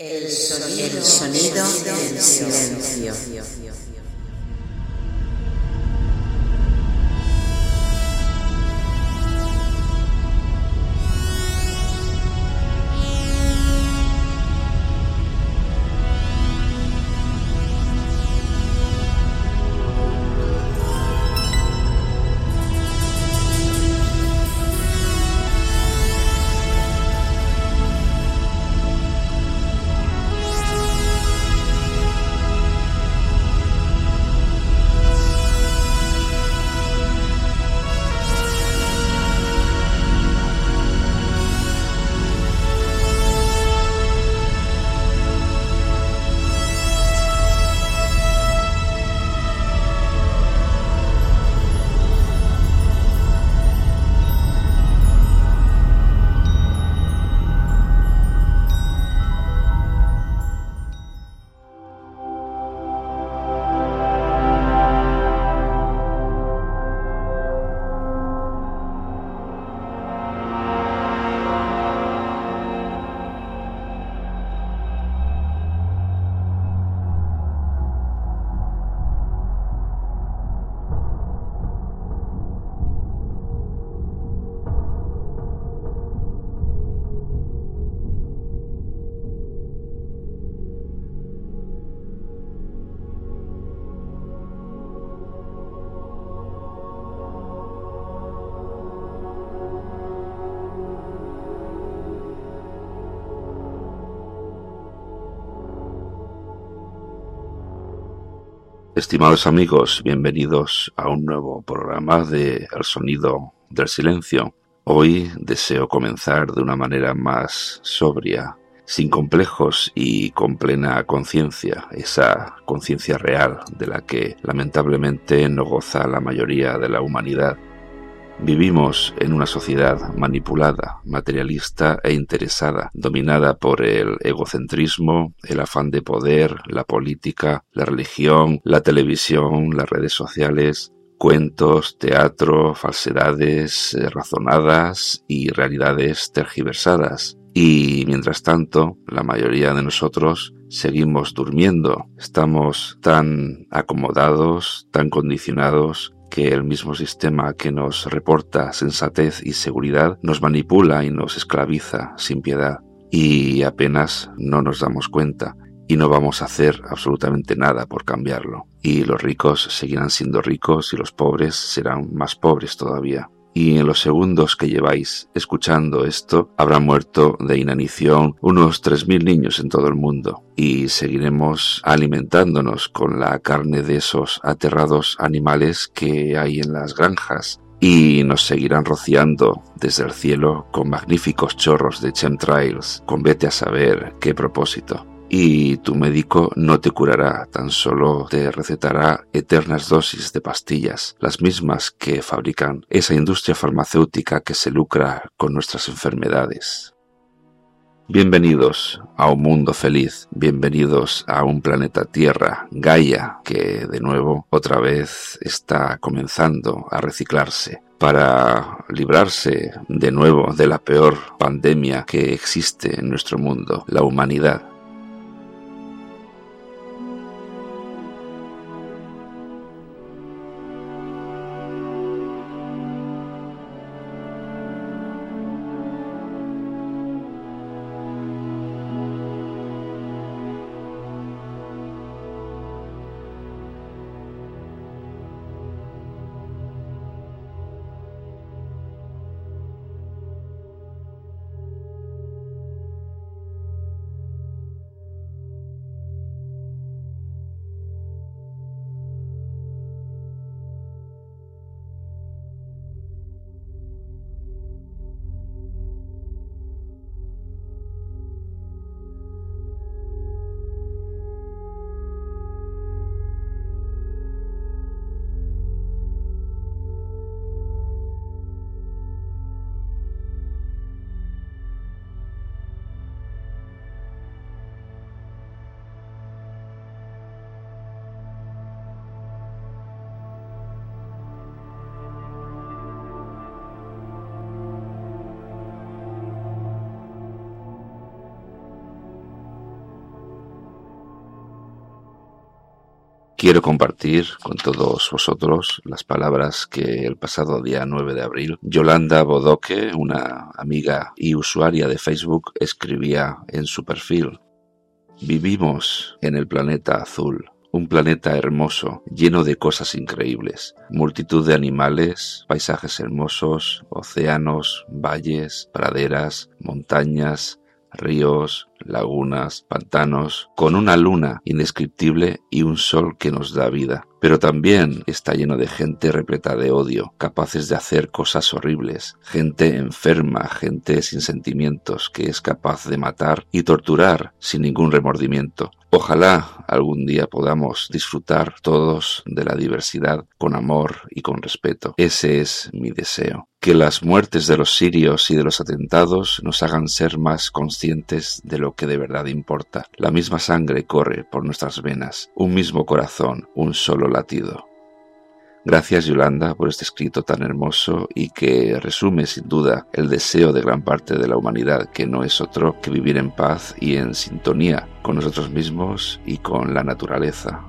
El sonido, el silencio. Estimados amigos, bienvenidos a un nuevo programa de El Sonido del Silencio. Hoy deseo comenzar de una manera más sobria, sin complejos y con plena conciencia, esa conciencia real de la que lamentablemente no goza la mayoría de la humanidad Vivimos en una sociedad manipulada, materialista e interesada, dominada por el egocentrismo, el afán de poder, la política, la religión, la televisión, las redes sociales, cuentos, teatro, falsedades eh, razonadas y realidades tergiversadas. Y mientras tanto, la mayoría de nosotros seguimos durmiendo. Estamos tan acomodados, tan condicionados, que el mismo sistema que nos reporta sensatez y seguridad nos manipula y nos esclaviza sin piedad y apenas no nos damos cuenta y no vamos a hacer absolutamente nada por cambiarlo. Y los ricos seguirán siendo ricos y los pobres serán más pobres todavía y en los segundos que lleváis escuchando esto habrán muerto de inanición unos 3.000 niños en todo el mundo. Y seguiremos alimentándonos con la carne de esos aterrados animales que hay en las granjas. Y nos seguirán rociando desde el cielo con magníficos chorros de chemtrails, con vete a saber qué propósito y tu médico no te curará, tan solo te recetará eternas dosis de pastillas, las mismas que fabrican esa industria farmacéutica que se lucra con nuestras enfermedades. Bienvenidos a un mundo feliz, bienvenidos a un planeta Tierra, Gaia, que de nuevo otra vez está comenzando a reciclarse para librarse de nuevo de la peor pandemia que existe en nuestro mundo, la humanidad. Quiero compartir con todos vosotros las palabras que el pasado día 9 de abril Yolanda Bodoque, una amiga y usuaria de Facebook, escribía en su perfil. Vivimos en el planeta azul, un planeta hermoso, lleno de cosas increíbles, multitud de animales, paisajes hermosos, océanos, valles, praderas, montañas, ríos, lagunas, pantanos, con una luna indescriptible y un sol que nos da vida. Pero también está lleno de gente repleta de odio, capaces de hacer cosas horribles, gente enferma, gente sin sentimientos, que es capaz de matar y torturar sin ningún remordimiento. Ojalá algún día podamos disfrutar todos de la diversidad con amor y con respeto. Ese es mi deseo. Que las muertes de los sirios y de los atentados nos hagan ser más conscientes de lo que de verdad importa. La misma sangre corre por nuestras venas, un mismo corazón, un solo latido. Gracias Yolanda por este escrito tan hermoso y que resume sin duda el deseo de gran parte de la humanidad que no es otro que vivir en paz y en sintonía con nosotros mismos y con la naturaleza.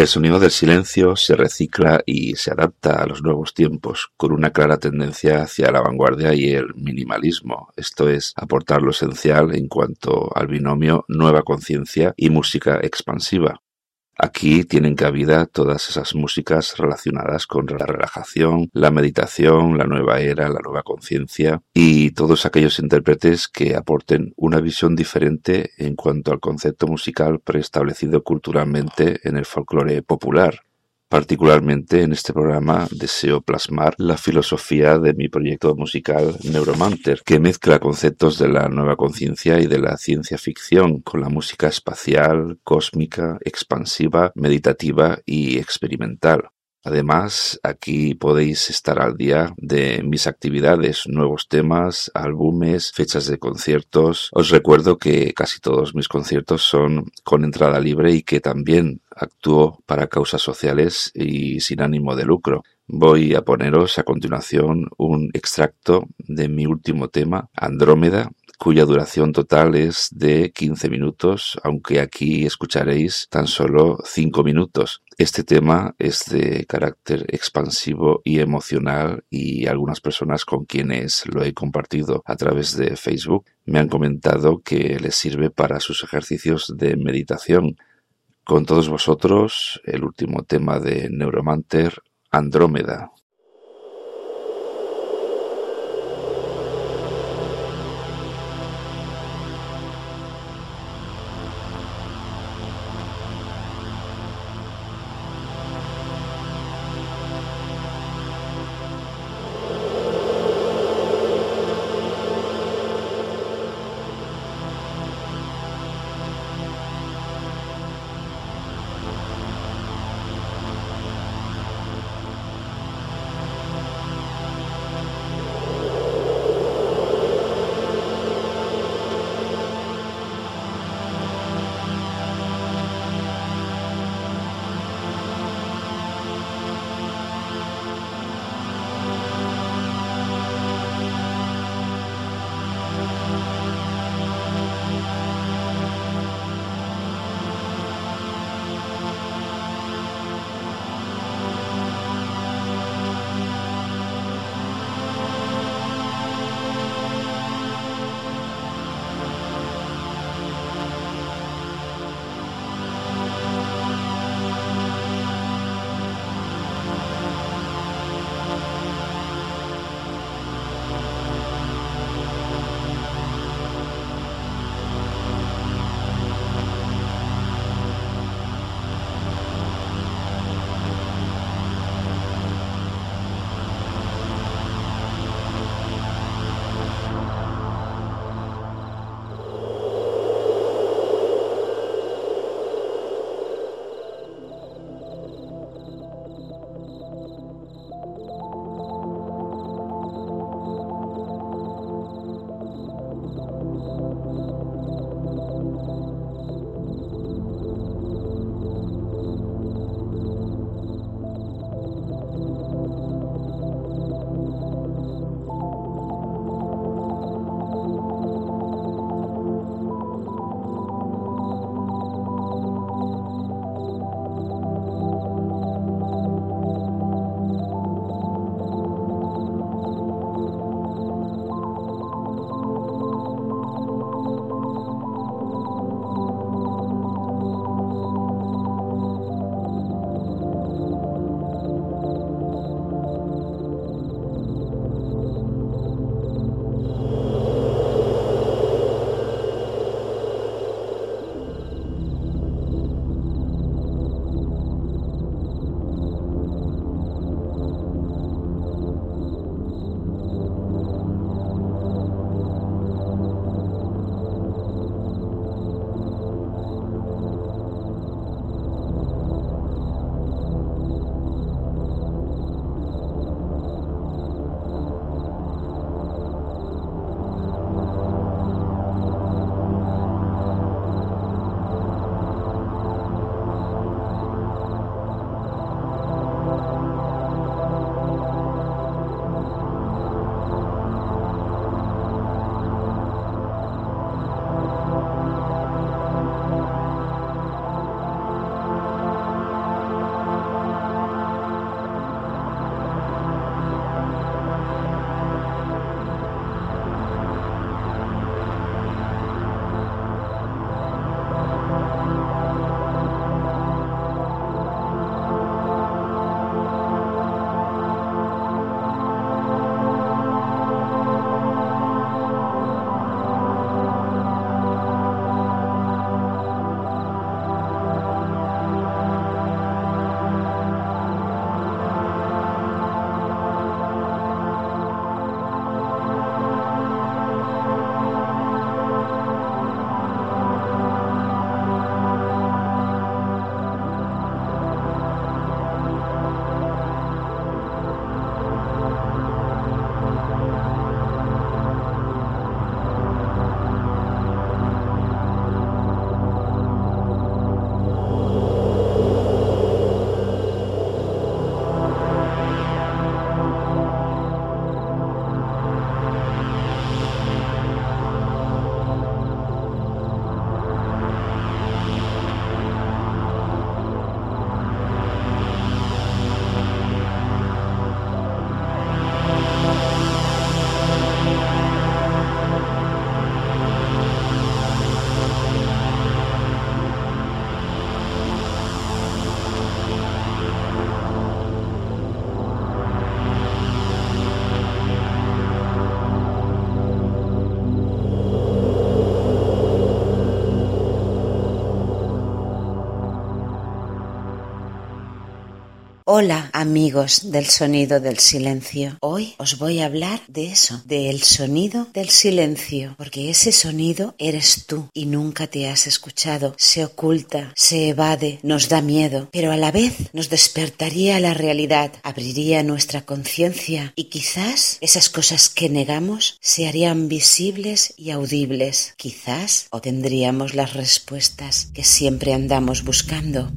El sonido del silencio se recicla y se adapta a los nuevos tiempos, con una clara tendencia hacia la vanguardia y el minimalismo, esto es, aportar lo esencial en cuanto al binomio nueva conciencia y música expansiva. Aquí tienen cabida todas esas músicas relacionadas con la relajación, la meditación, la nueva era, la nueva conciencia y todos aquellos intérpretes que aporten una visión diferente en cuanto al concepto musical preestablecido culturalmente en el folclore popular. Particularmente en este programa deseo plasmar la filosofía de mi proyecto musical Neuromanter, que mezcla conceptos de la nueva conciencia y de la ciencia ficción con la música espacial, cósmica, expansiva, meditativa y experimental. Además, aquí podéis estar al día de mis actividades, nuevos temas, álbumes, fechas de conciertos. Os recuerdo que casi todos mis conciertos son con entrada libre y que también actúo para causas sociales y sin ánimo de lucro. Voy a poneros a continuación un extracto de mi último tema, Andrómeda, cuya duración total es de 15 minutos, aunque aquí escucharéis tan solo 5 minutos. Este tema es de carácter expansivo y emocional y algunas personas con quienes lo he compartido a través de Facebook me han comentado que les sirve para sus ejercicios de meditación. Con todos vosotros, el último tema de Neuromanter, Andrómeda. Hola amigos del sonido del silencio. Hoy os voy a hablar de eso, del sonido del silencio, porque ese sonido eres tú y nunca te has escuchado. Se oculta, se evade, nos da miedo, pero a la vez nos despertaría la realidad, abriría nuestra conciencia y quizás esas cosas que negamos se harían visibles y audibles. Quizás obtendríamos las respuestas que siempre andamos buscando.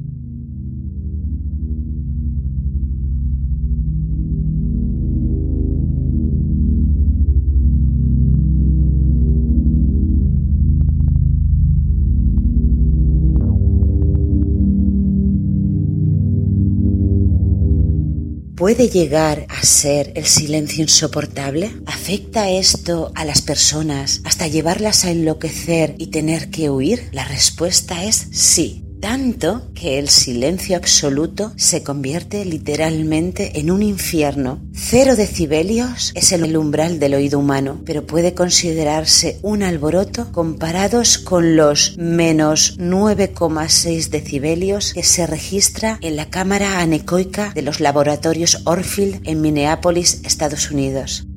¿Puede llegar a ser el silencio insoportable? ¿Afecta esto a las personas hasta llevarlas a enloquecer y tener que huir? La respuesta es sí tanto que el silencio absoluto se convierte literalmente en un infierno. Cero decibelios es el umbral del oído humano, pero puede considerarse un alboroto comparados con los menos 9,6 decibelios que se registra en la cámara anecoica de los laboratorios Orfield en Minneapolis, Estados Unidos.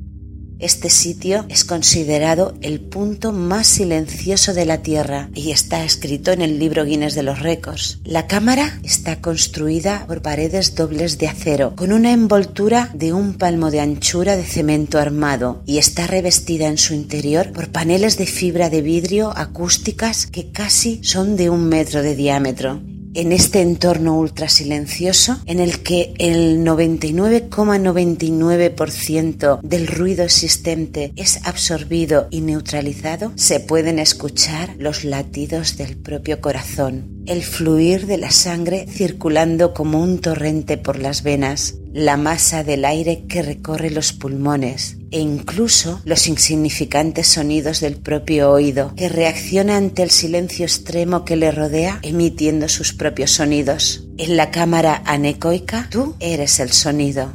Este sitio es considerado el punto más silencioso de la Tierra y está escrito en el libro Guinness de los Récords. La cámara está construida por paredes dobles de acero con una envoltura de un palmo de anchura de cemento armado y está revestida en su interior por paneles de fibra de vidrio acústicas que casi son de un metro de diámetro en este entorno ultra silencioso en el que el 99,99% del ruido existente es absorbido y neutralizado, se pueden escuchar los latidos del propio corazón, el fluir de la sangre circulando como un torrente por las venas, la masa del aire que recorre los pulmones e incluso los insignificantes sonidos del propio oído, que reacciona ante el silencio extremo que le rodea emitiendo sus propios sonidos. En la cámara anecoica, tú eres el sonido.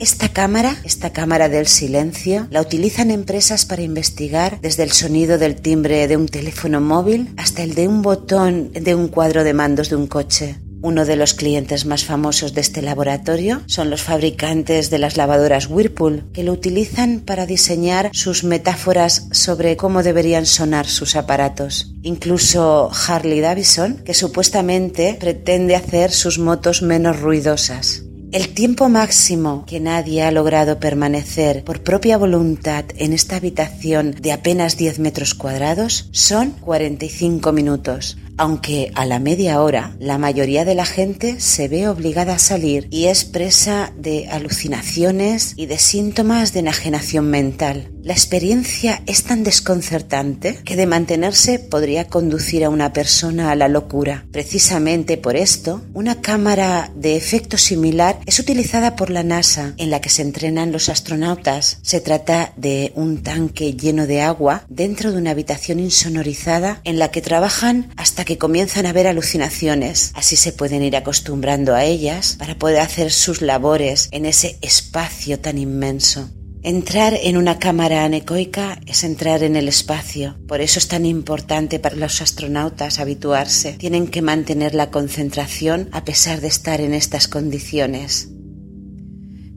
Esta cámara, esta cámara del silencio, la utilizan empresas para investigar desde el sonido del timbre de un teléfono móvil hasta el de un botón de un cuadro de mandos de un coche. Uno de los clientes más famosos de este laboratorio son los fabricantes de las lavadoras Whirlpool, que lo utilizan para diseñar sus metáforas sobre cómo deberían sonar sus aparatos. Incluso Harley Davidson, que supuestamente pretende hacer sus motos menos ruidosas. El tiempo máximo que nadie ha logrado permanecer por propia voluntad en esta habitación de apenas 10 metros cuadrados son 45 minutos, aunque a la media hora la mayoría de la gente se ve obligada a salir y es presa de alucinaciones y de síntomas de enajenación mental. La experiencia es tan desconcertante que de mantenerse podría conducir a una persona a la locura. Precisamente por esto, una cámara de efecto similar es utilizada por la NASA en la que se entrenan los astronautas. Se trata de un tanque lleno de agua dentro de una habitación insonorizada en la que trabajan hasta que comienzan a ver alucinaciones. Así se pueden ir acostumbrando a ellas para poder hacer sus labores en ese espacio tan inmenso. Entrar en una cámara anecoica es entrar en el espacio, por eso es tan importante para los astronautas habituarse. Tienen que mantener la concentración a pesar de estar en estas condiciones.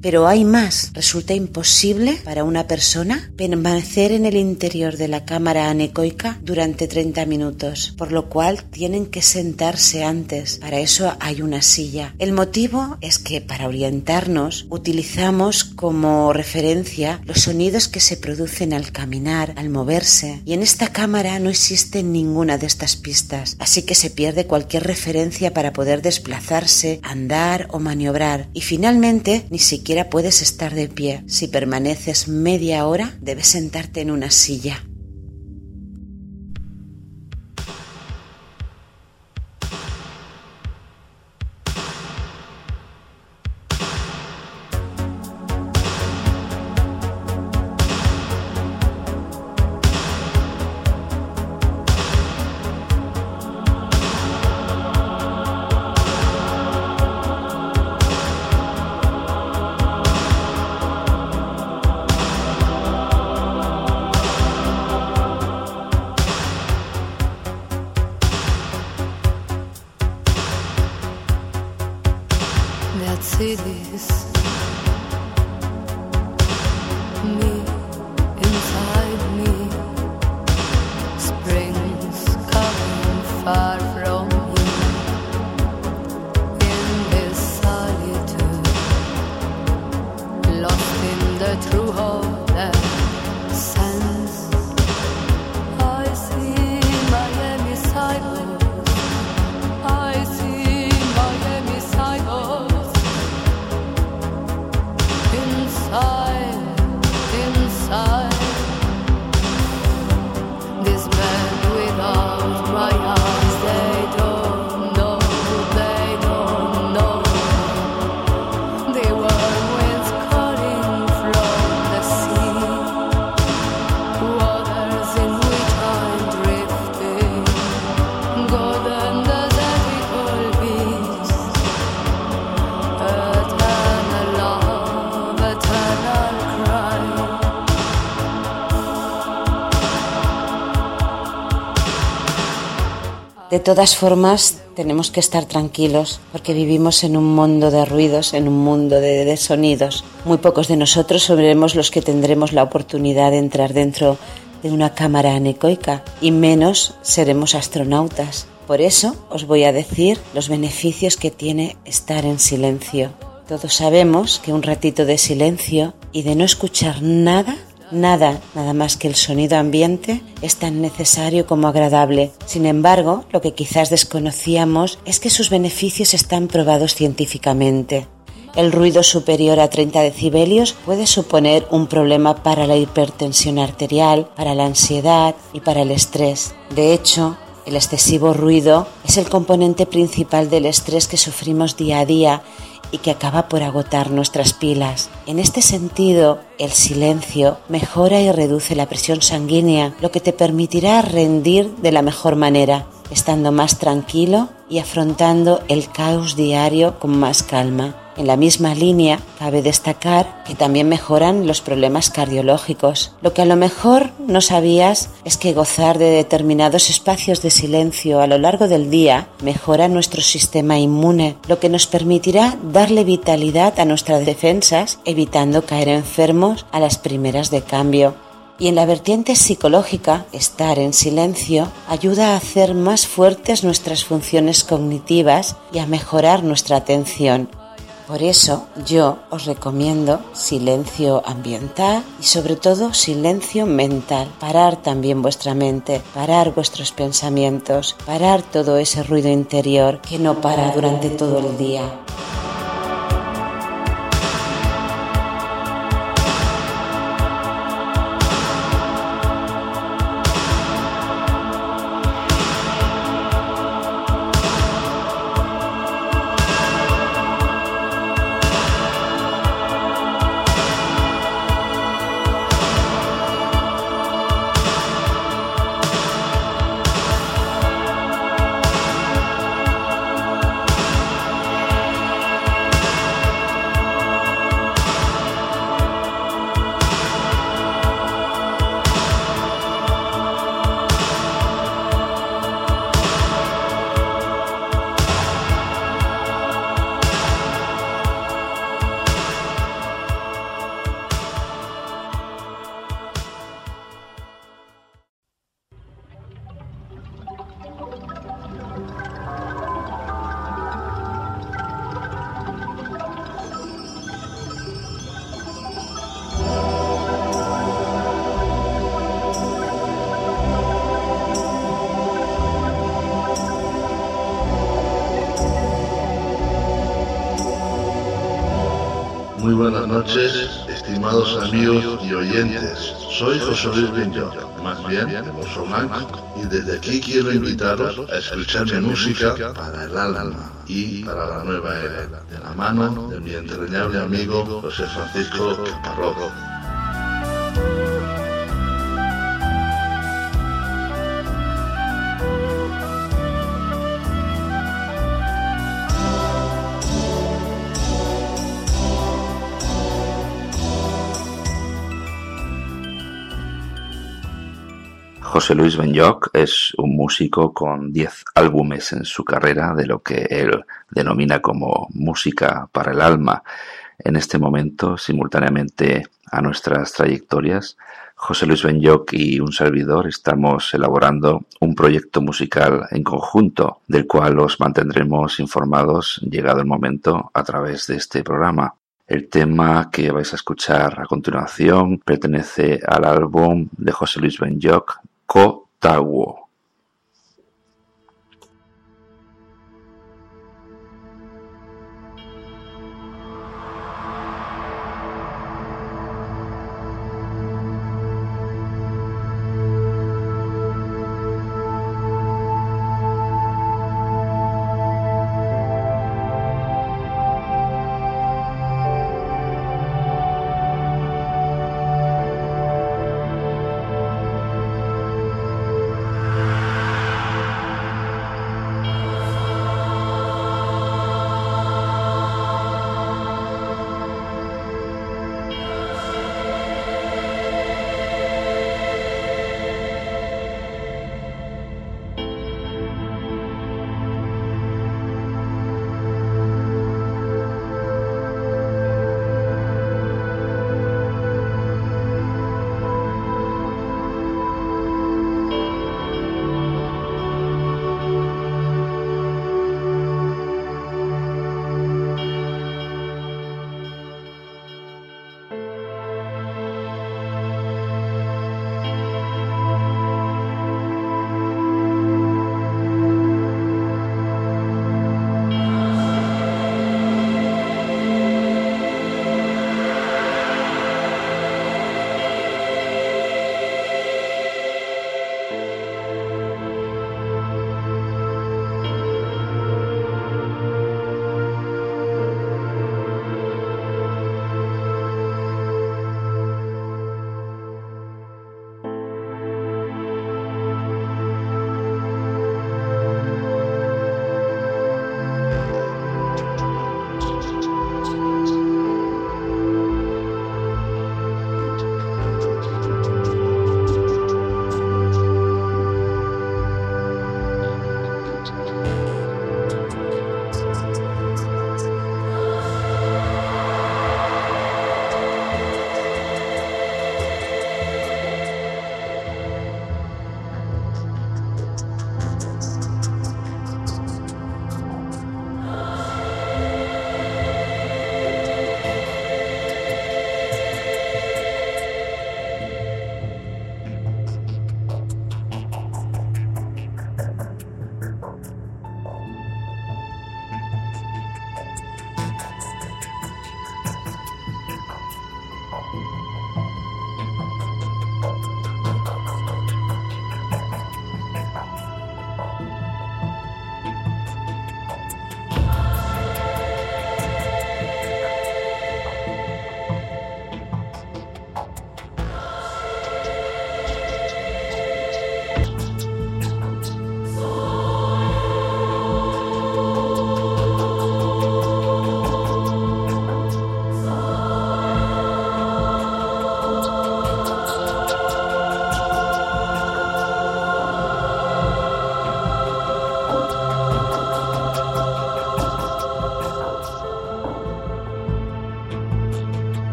Pero hay más. Resulta imposible para una persona permanecer en el interior de la cámara anecoica durante 30 minutos, por lo cual tienen que sentarse antes. Para eso hay una silla. El motivo es que para orientarnos utilizamos como referencia los sonidos que se producen al caminar, al moverse. Y en esta cámara no existe ninguna de estas pistas, así que se pierde cualquier referencia para poder desplazarse, andar o maniobrar. Y finalmente ni siquiera puedes estar de pie. Si permaneces media hora, debes sentarte en una silla. De todas formas, tenemos que estar tranquilos porque vivimos en un mundo de ruidos, en un mundo de, sonidos. Muy pocos de nosotros seremos los que tendremos la oportunidad de entrar dentro de una cámara anecoica y menos seremos astronautas. Por eso os voy a decir los beneficios que tiene estar en silencio. Todos sabemos que un ratito de silencio y de no escuchar nada Nada, nada más que el sonido ambiente, es tan necesario como agradable. Sin embargo, lo que quizás desconocíamos es que sus beneficios están probados científicamente. El ruido superior a 30 decibelios puede suponer un problema para la hipertensión arterial, para la ansiedad y para el estrés. De hecho, el excesivo ruido es el componente principal del estrés que sufrimos día a día y que acaba por agotar nuestras pilas. En este sentido, el silencio mejora y reduce la presión sanguínea, lo que te permitirá rendir de la mejor manera, estando más tranquilo y afrontando el caos diario con más calma. En la misma línea, cabe destacar que también mejoran los problemas cardiológicos. Lo que a lo mejor no sabías es que gozar de determinados espacios de silencio a lo largo del día mejora nuestro sistema inmune, lo que nos permitirá darle vitalidad a nuestras defensas, evitando caer enfermos a las primeras de cambio. Y en la vertiente psicológica, estar en silencio ayuda a hacer más fuertes nuestras funciones cognitivas y a mejorar nuestra atención, por eso yo os recomiendo silencio ambiental y sobre todo silencio mental. Parar también vuestra mente, parar vuestros pensamientos, parar todo ese ruido interior que no para durante todo el día. Soy José Luis Benjo, más bien de Bosso Blanco, y desde aquí quiero invitaros a escuchar mi música para el alma y para la nueva era, de la mano de mi entrañable amigo José Francisco Caparroco. José Luis Benyoc es un músico con 10 álbumes en su carrera de lo que él denomina como música para el alma. En este momento, simultáneamente a nuestras trayectorias, José Luis Benyoc y un servidor estamos elaborando un proyecto musical en conjunto, del cual os mantendremos informados llegado el momento a través de este programa. El tema que vais a escuchar a continuación pertenece al álbum de José Luis Benyoc, Ko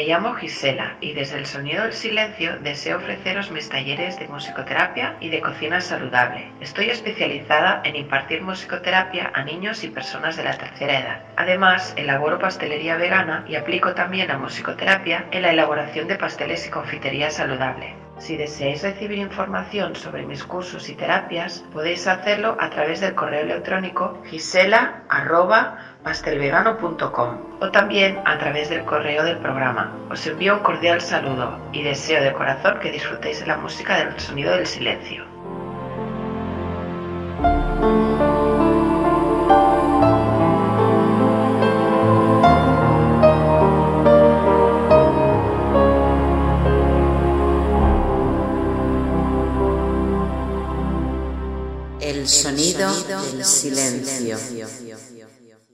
me llamo Gisela y desde el Sonido del Silencio deseo ofreceros mis talleres de musicoterapia y de cocina saludable. Estoy especializada en impartir musicoterapia a niños y personas de la tercera edad. Además, elaboro pastelería vegana y aplico también la musicoterapia en la elaboración de pasteles y confitería saludable. Si deseáis recibir información sobre mis cursos y terapias, podéis hacerlo a través del correo electrónico gisela.pastelvegano.com o también a través del correo del programa. Os envío un cordial saludo y deseo de corazón que disfrutéis de la música del sonido del silencio. El sonido del silencio.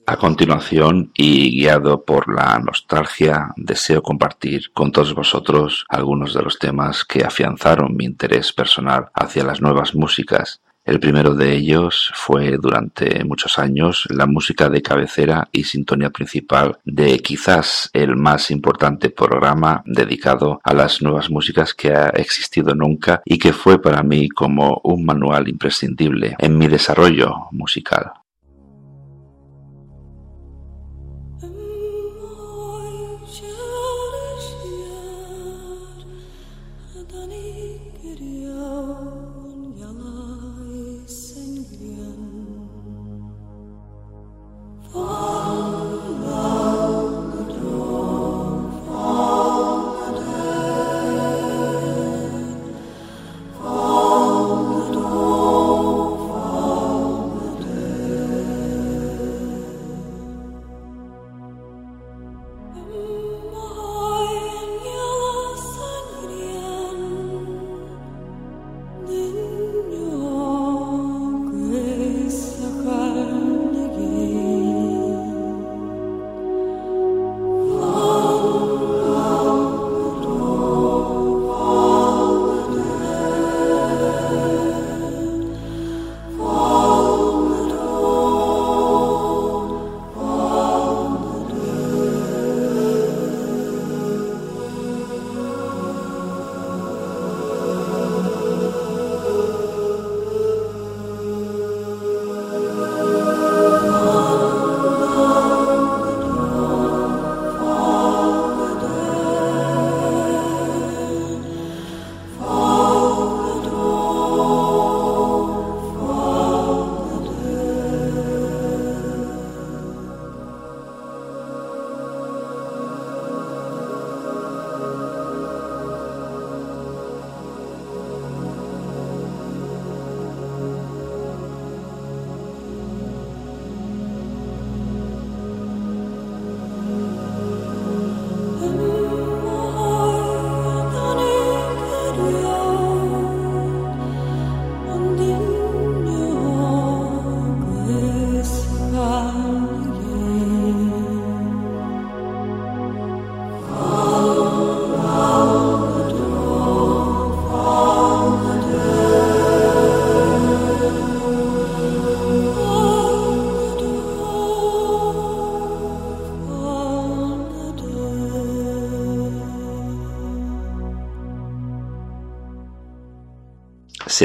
A continuación, y guiado por la nostalgia, deseo compartir con todos vosotros algunos de los temas que afianzaron mi interés personal hacia las nuevas músicas. El primero de ellos fue durante muchos años la música de cabecera y sintonía principal de quizás el más importante programa dedicado a las nuevas músicas que ha existido nunca y que fue para mí como un manual imprescindible en mi desarrollo musical.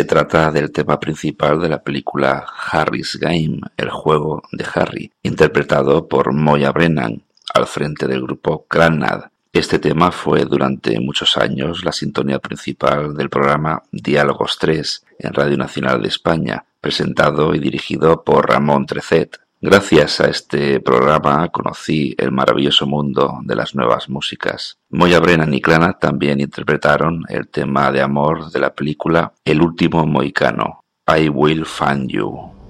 Se trata del tema principal de la película Harry's Game, el juego de Harry, interpretado por Moya Brennan, al frente del grupo Granad. Este tema fue durante muchos años la sintonía principal del programa Diálogos 3 en Radio Nacional de España, presentado y dirigido por Ramón Trecet. Gracias a este programa conocí el maravilloso mundo de las nuevas músicas. Moya Brennan y Clana también interpretaron el tema de amor de la película El último moicano, I Will Find You.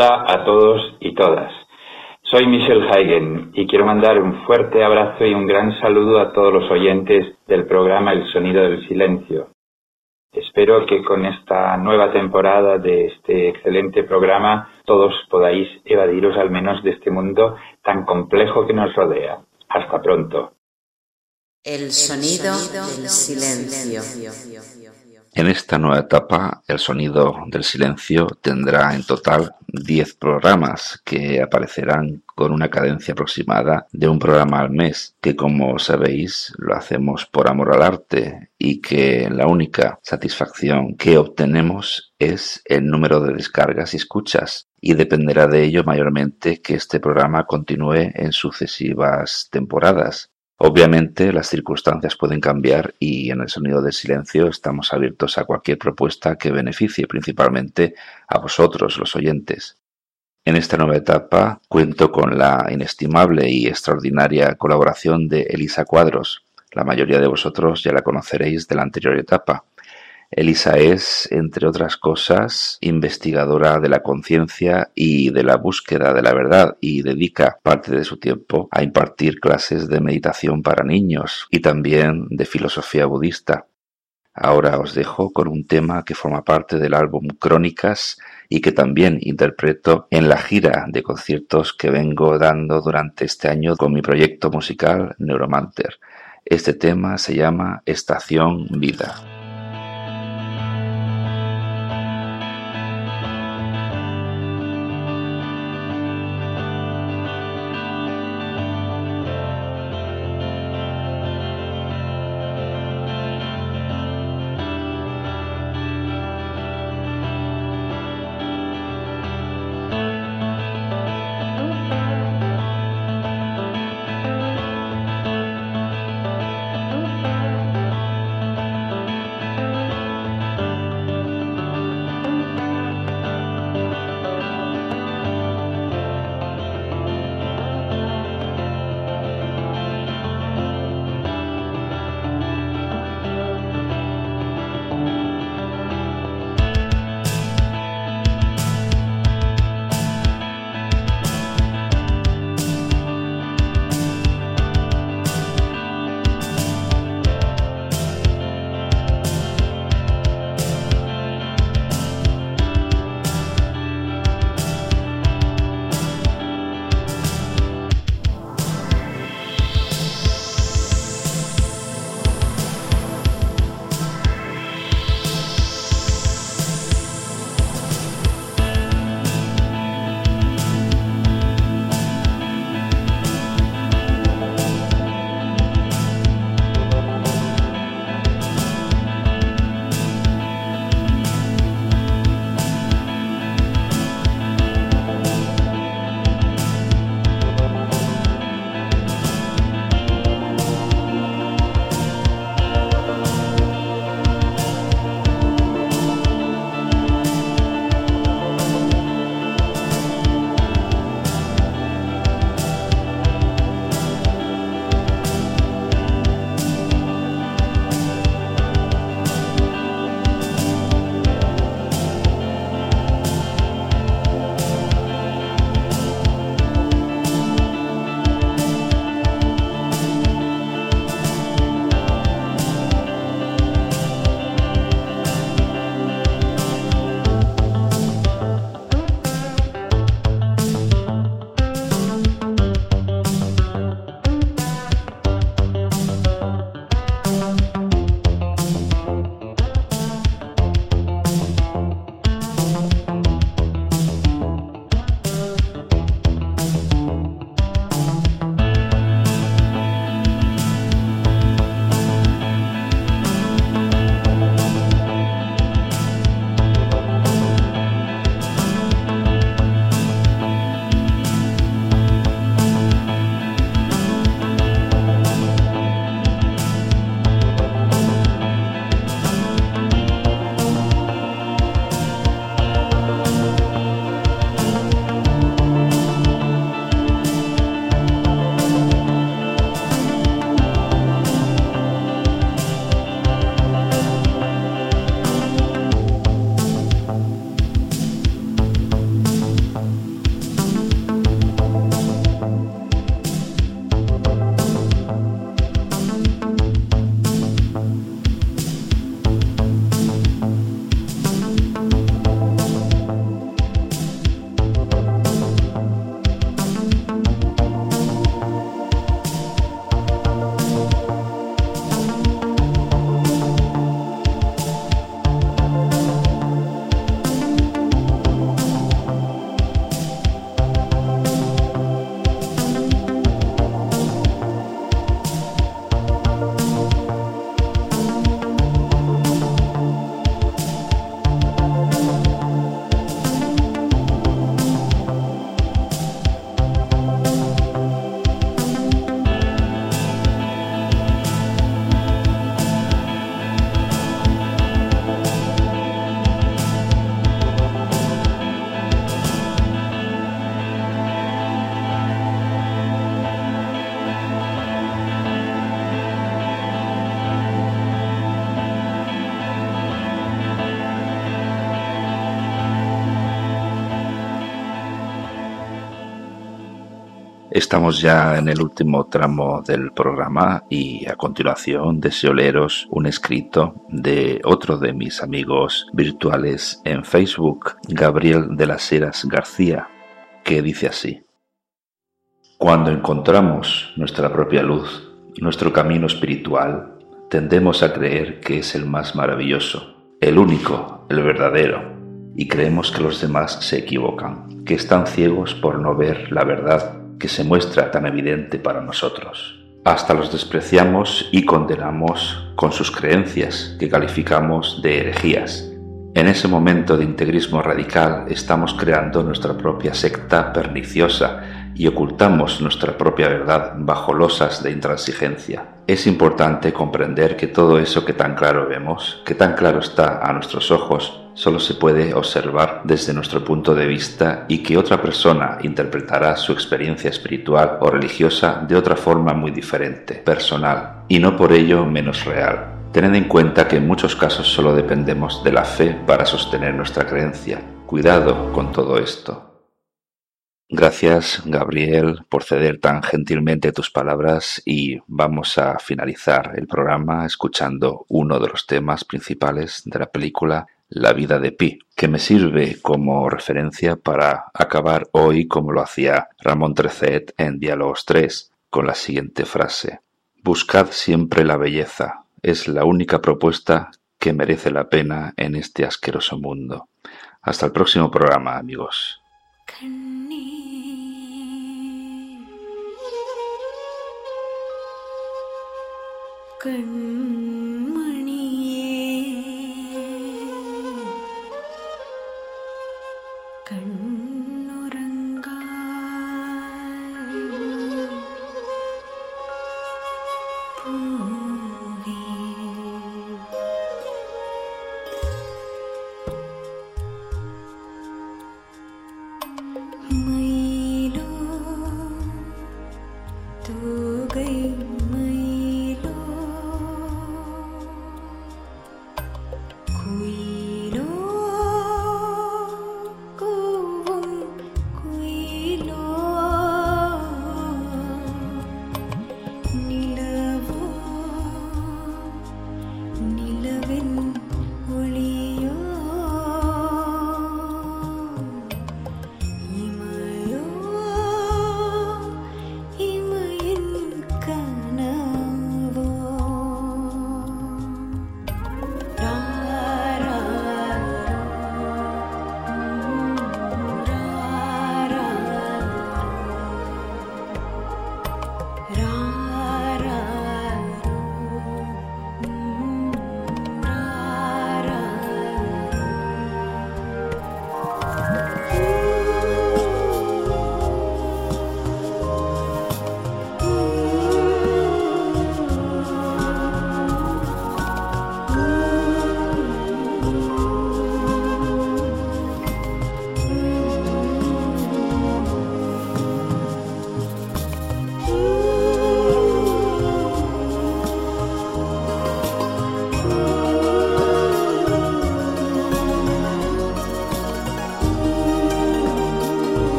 Hola a todos y todas. Soy Michelle Hagen y quiero mandar un fuerte abrazo y un gran saludo a todos los oyentes del programa El Sonido del Silencio. Espero que con esta nueva temporada de este excelente programa todos podáis evadiros al menos de este mundo tan complejo que nos rodea. Hasta pronto. El sonido, del silencio. En esta nueva etapa, el sonido del silencio tendrá en total 10 programas que aparecerán con una cadencia aproximada de un programa al mes, que como sabéis lo hacemos por amor al arte y que la única satisfacción que obtenemos es el número de descargas y escuchas y dependerá de ello mayormente que este programa continúe en sucesivas temporadas. Obviamente las circunstancias pueden cambiar y en el sonido del silencio estamos abiertos a cualquier propuesta que beneficie principalmente a vosotros, los oyentes. En esta nueva etapa cuento con la inestimable y extraordinaria colaboración de Elisa Cuadros. La mayoría de vosotros ya la conoceréis de la anterior etapa. Elisa es, entre otras cosas, investigadora de la conciencia y de la búsqueda de la verdad y dedica parte de su tiempo a impartir clases de meditación para niños y también de filosofía budista. Ahora os dejo con un tema que forma parte del álbum Crónicas y que también interpreto en la gira de conciertos que vengo dando durante este año con mi proyecto musical Neuromanter. Este tema se llama Estación Vida. Estamos ya en el último tramo del programa y a continuación deseo leeros un escrito de otro de mis amigos virtuales en Facebook, Gabriel de las Heras García, que dice así. Cuando encontramos nuestra propia luz, nuestro camino espiritual, tendemos a creer que es el más maravilloso, el único, el verdadero, y creemos que los demás se equivocan, que están ciegos por no ver la verdad que se muestra tan evidente para nosotros. Hasta los despreciamos y condenamos con sus creencias, que calificamos de herejías. En ese momento de integrismo radical estamos creando nuestra propia secta perniciosa y ocultamos nuestra propia verdad bajo losas de intransigencia. Es importante comprender que todo eso que tan claro vemos, que tan claro está a nuestros ojos, solo se puede observar desde nuestro punto de vista y que otra persona interpretará su experiencia espiritual o religiosa de otra forma muy diferente, personal, y no por ello menos real. Tened en cuenta que en muchos casos solo dependemos de la fe para sostener nuestra creencia. Cuidado con todo esto. Gracias, Gabriel, por ceder tan gentilmente tus palabras y vamos a finalizar el programa escuchando uno de los temas principales de la película la vida de Pi, que me sirve como referencia para acabar hoy como lo hacía Ramón Trecet en Diálogos 3, con la siguiente frase. Buscad siempre la belleza, es la única propuesta que merece la pena en este asqueroso mundo. Hasta el próximo programa, amigos. கண்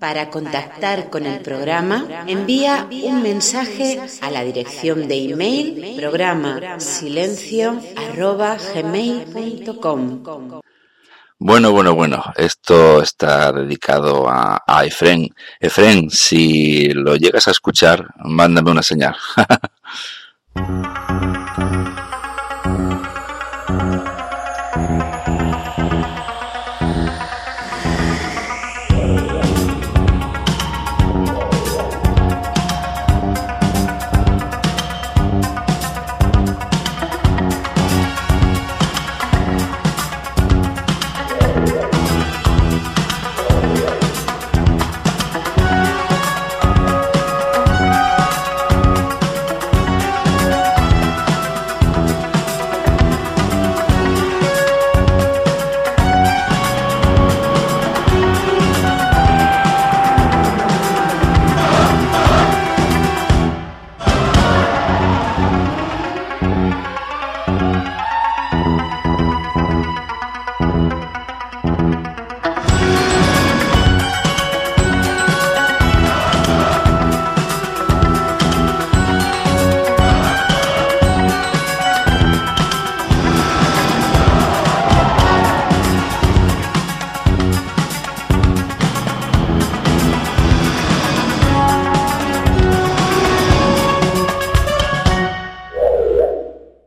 Para contactar con el programa, envía un mensaje a la dirección de email programa Bueno, bueno, bueno, esto está dedicado a, a Efren. Efren, si lo llegas a escuchar, mándame una señal.